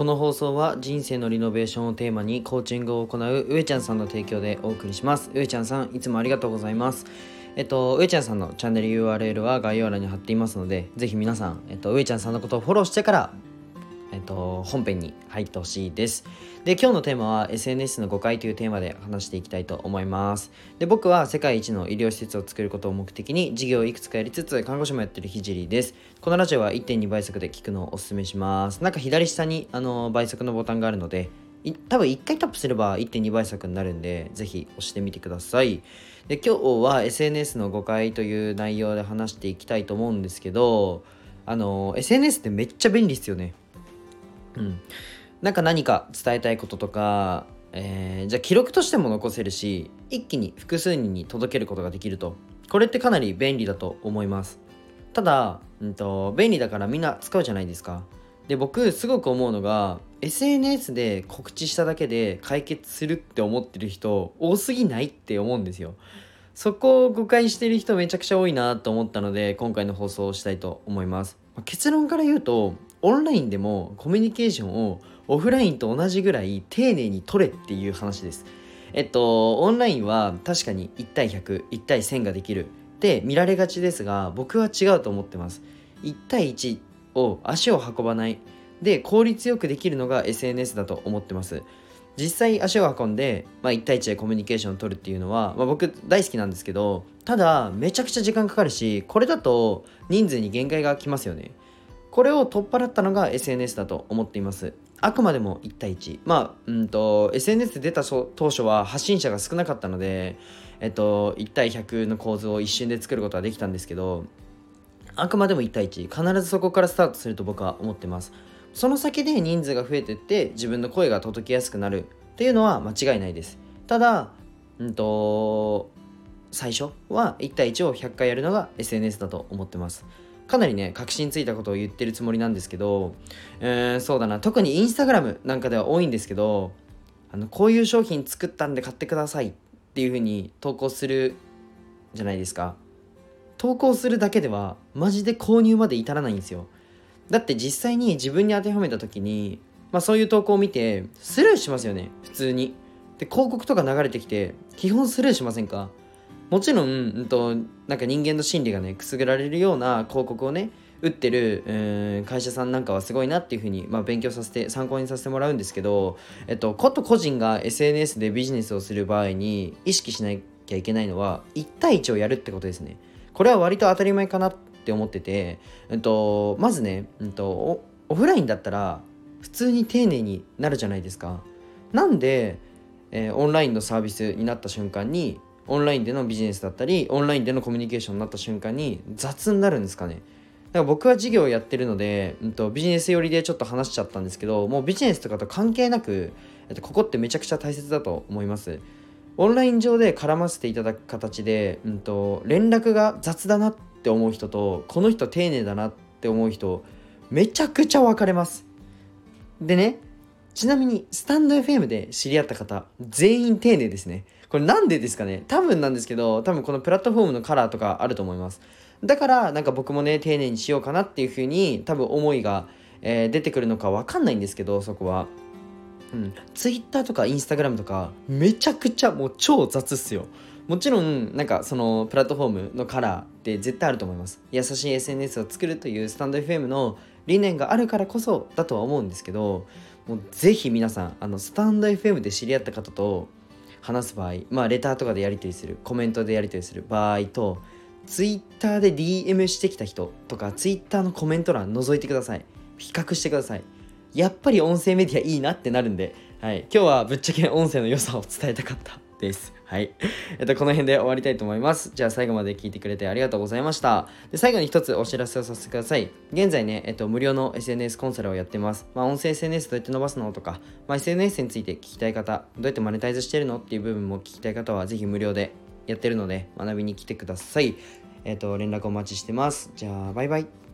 この放送は人生のリノベーションをテーマにコーチングを行う上ちゃんさんの提供でお送りします。上ちゃんさんいつもありがとうございます。えっと、上ちゃんさんのチャンネル URL は概要欄に貼っていますので、ぜひ皆さん、えっと、上ちゃんさんのことをフォローしてからえっと、本編に入ってほしいです。で、今日のテーマは SNS の誤解というテーマで話していきたいと思います。で、僕は世界一の医療施設を作ることを目的に事業をいくつかやりつつ、看護師もやってるひじりです。このラジオは1.2倍速で聞くのをお勧めします。なんか左下にあの倍速のボタンがあるので、多分1回タップすれば1.2倍速になるんで、ぜひ押してみてください。で、今日は SNS の誤解という内容で話していきたいと思うんですけど、あの、SNS ってめっちゃ便利ですよね。うん、なんか何か伝えたいこととか、えー、じゃあ記録としても残せるし一気に複数人に届けることができると。これってかなり便利だと思います。ただ、うんと、便利だからみんな使うじゃないですか。で僕すごく思うのが SNS で告知しただけで解決するって思ってる人多すぎないって思うんですよ。そこを誤解してる人めちゃくちゃ多いなと思ったので今回の放送をしたいと思います。結論から言うとオンラインでもコミュニケーションをオフラインと同じぐらい丁寧に取れっていう話です。えっと、オンラインは確かに1対100、1対1000ができるって見られがちですが、僕は違うと思ってます。1対1を足を運ばない。で、効率よくできるのが SNS だと思ってます。実際足を運んで、まあ、1対1でコミュニケーションを取るっていうのは、まあ、僕大好きなんですけどただめちゃくちゃ時間かかるしこれだと人数に限界が来ますよねこれを取っ払ったのが SNS だと思っています。あくまでも1対1まあうんと SNS で出た当初は発信者が少なかったのでえっと1対100の構図を一瞬で作ることはできたんですけどあくまでも1対1必ずそこからスタートすると僕は思ってます。その先で人数が増えていって自分の声が届きやすくなる。っていうのは間違いないです。ただうんと最初は1対1を100回やるのが SNS だと思ってます。かなりね確信ついたことを言ってるつもりなんですけど、えー、そうだな。特にインスタグラムなんかでは多いんですけどあのこういう商品作ったんで買ってくださいっていう風に投稿するじゃないですか。投稿するだけではマジで購入まで至らないんですよ。だって実際に自分に当てはめた時に、まあ、そういう投稿を見てスルーしますよね。普通に。で広告とか流れてきて基本スルーしませんか？もちろん、うんと、なんか人間の心理がねくすぐられるような広告をね打ってる、えー、会社さんなんかはすごいなっていうふうに、まあ、勉強させて参考にさせてもらうんですけど、えっと、こと個人が SNS でビジネスをする場合に意識しなきゃいけないのは1対1をやるってことですね。これは割と当たり前かなって思ってて、えっと、まずね、えっと、オフラインだったら普通に丁寧になるじゃないですか。なんで、えー、オンラインのサービスになった瞬間にオンラインでのビジネスだったりオンラインでのコミュニケーションになった瞬間に雑になるんですかね。だから僕は事業をやってるので、うんと、ビジネス寄りでちょっと話しちゃったんですけどもうビジネスとかと関係なく、ここってめちゃくちゃ大切だと思います。オンライン上で絡ませていただく形で、うんと、連絡が雑だなって思う人とこの人丁寧だなって思う人めちゃくちゃ分かれます。でねちなみにスタンド FM で知り合った方全員丁寧ですねこれなんでですかね？多分なんですけど、多分このプラットフォームのカラーとかあると思います。だから、なんか僕もね、丁寧にしようかなっていう風に、多分思いが、えー、出てくるのかわかんないんですけど、そこは。うん。Twitter とか Instagram とか、めちゃくちゃもう超雑っすよ。もちろん、なんかそのプラットフォームのカラーって絶対あると思います。優しい SNS を作るというスタンド FM の理念があるからこそだとは思うんですけど、もうぜひ皆さん、あの、スタンド FM で知り合った方と、話す場合まあレターとかでやり取りするコメントでやり取りする場合とツイッターで DM してきた人とかツイッターのコメント欄覗いてください。比較してください。やっぱり音声メディアいいなってなるんで、はい、今日はぶっちゃけ音声の良さを伝えたかった。です。はい。えっと、この辺で終わりたいと思います。じゃあ最後まで聞いてくれてありがとうございました。で、最後に一つお知らせをさせてください。現在ね、えっと、無料の SNS コンサルをやってます。まあ、音声 SNS どうやって伸ばすのとか、まあ、SNS について聞きたい方、どうやってマネタイズしてるのっていう部分も聞きたい方は、ぜひ無料でやってるので、学びに来てください。えっと、連絡お待ちしてます。じゃあ、バイバイ。